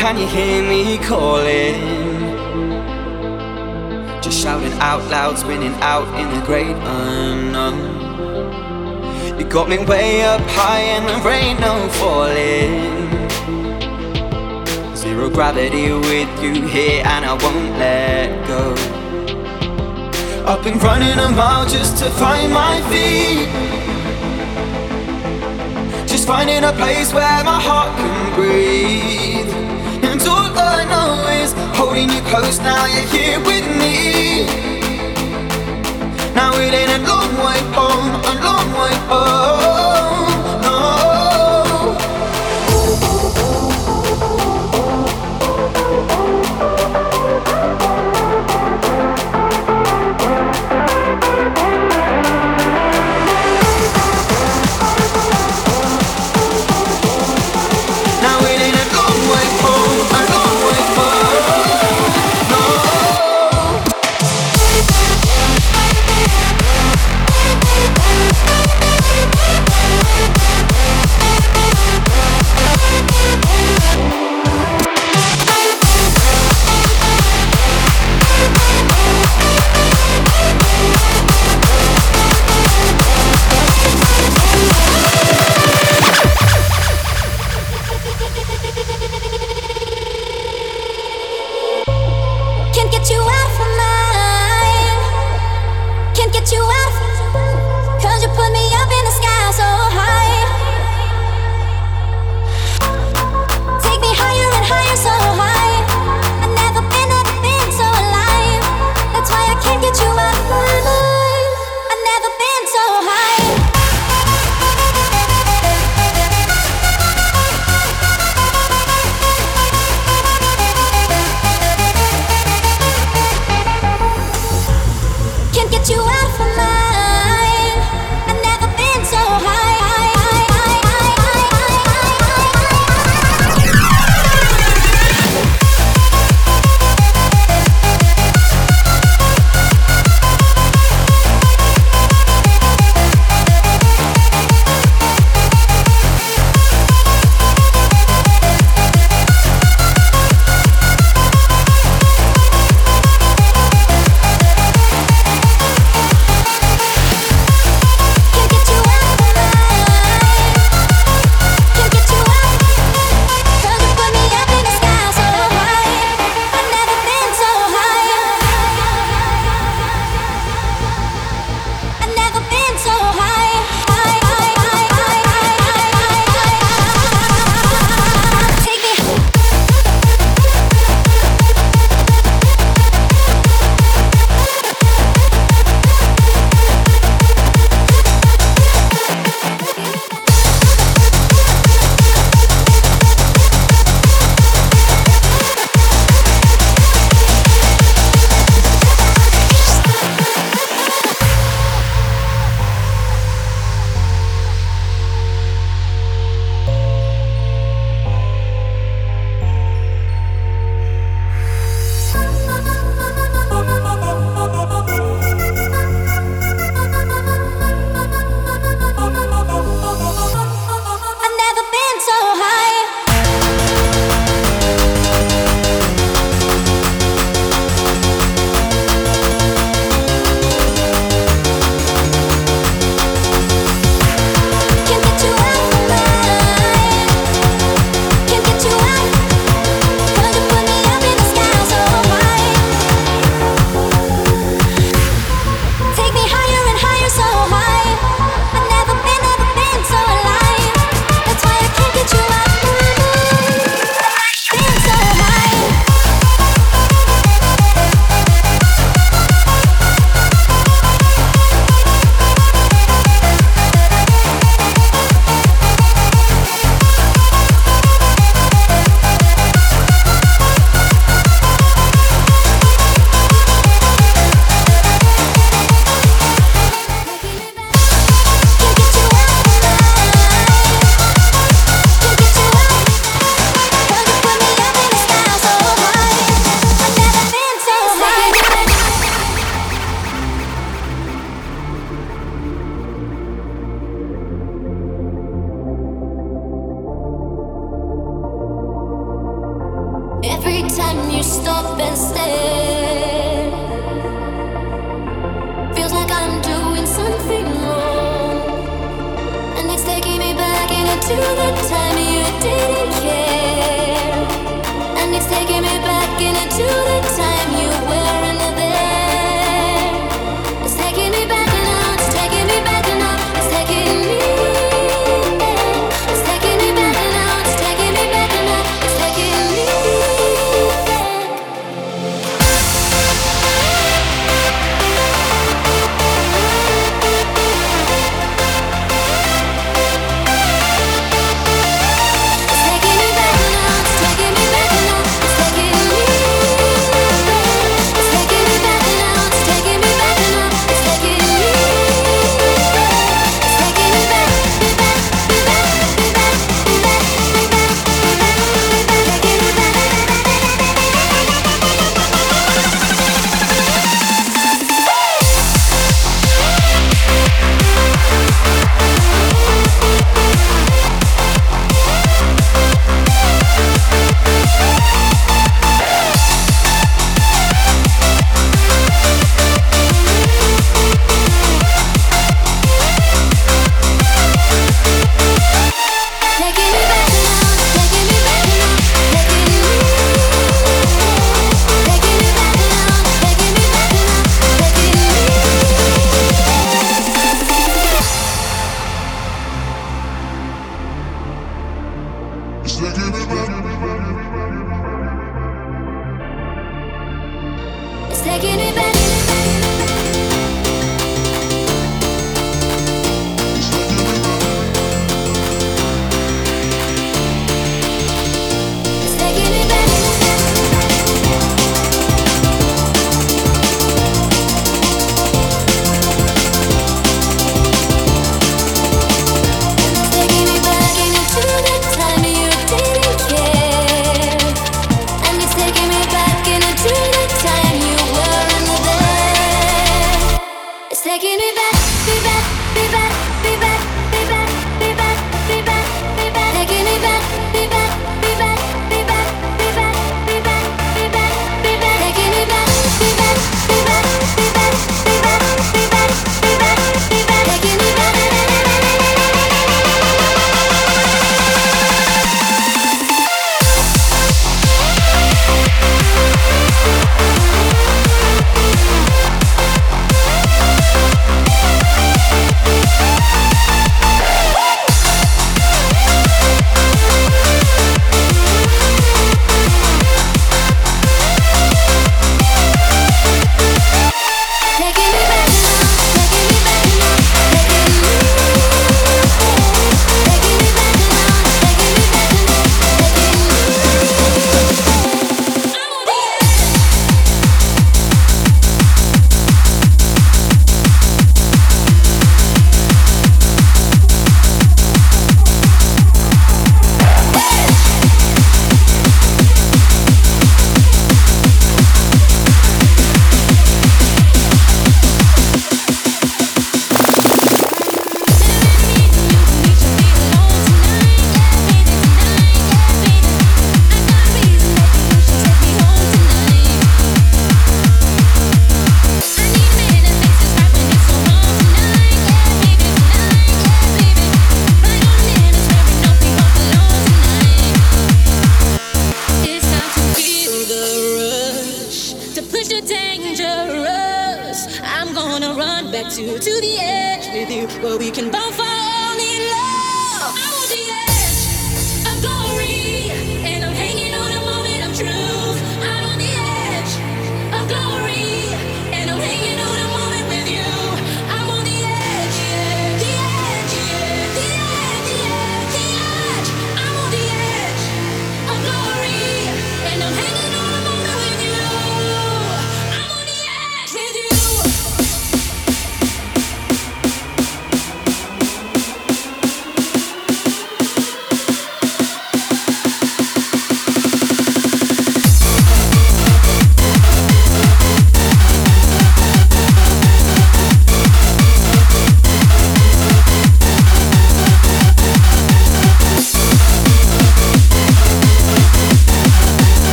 Can you hear me calling? Just shouting out loud, spinning out in the great unknown. You got me way up high and there ain't no falling. Zero gravity with you here and I won't let go. I've been running a mile just to find my feet finding a place where my heart can breathe. All I know noise. Holding you close, now you're here with me. Now it ain't a long way home, a long way home.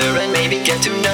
closer and maybe get to know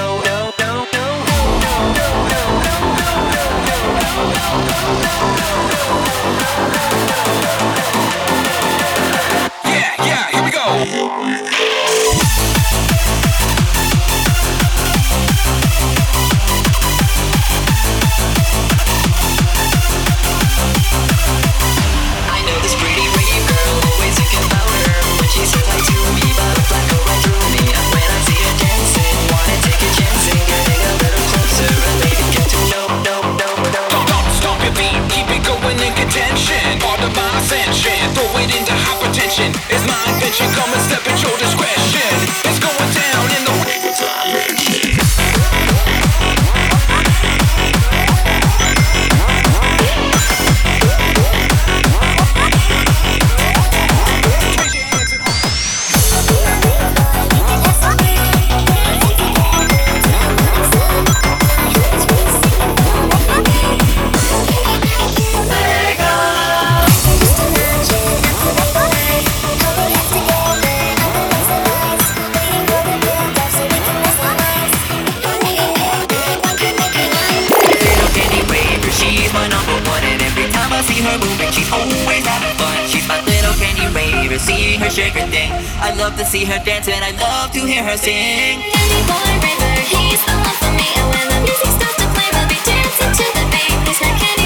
River, he's the one for me. And when the music starts to play, we'll be dancing to the beat. He's not.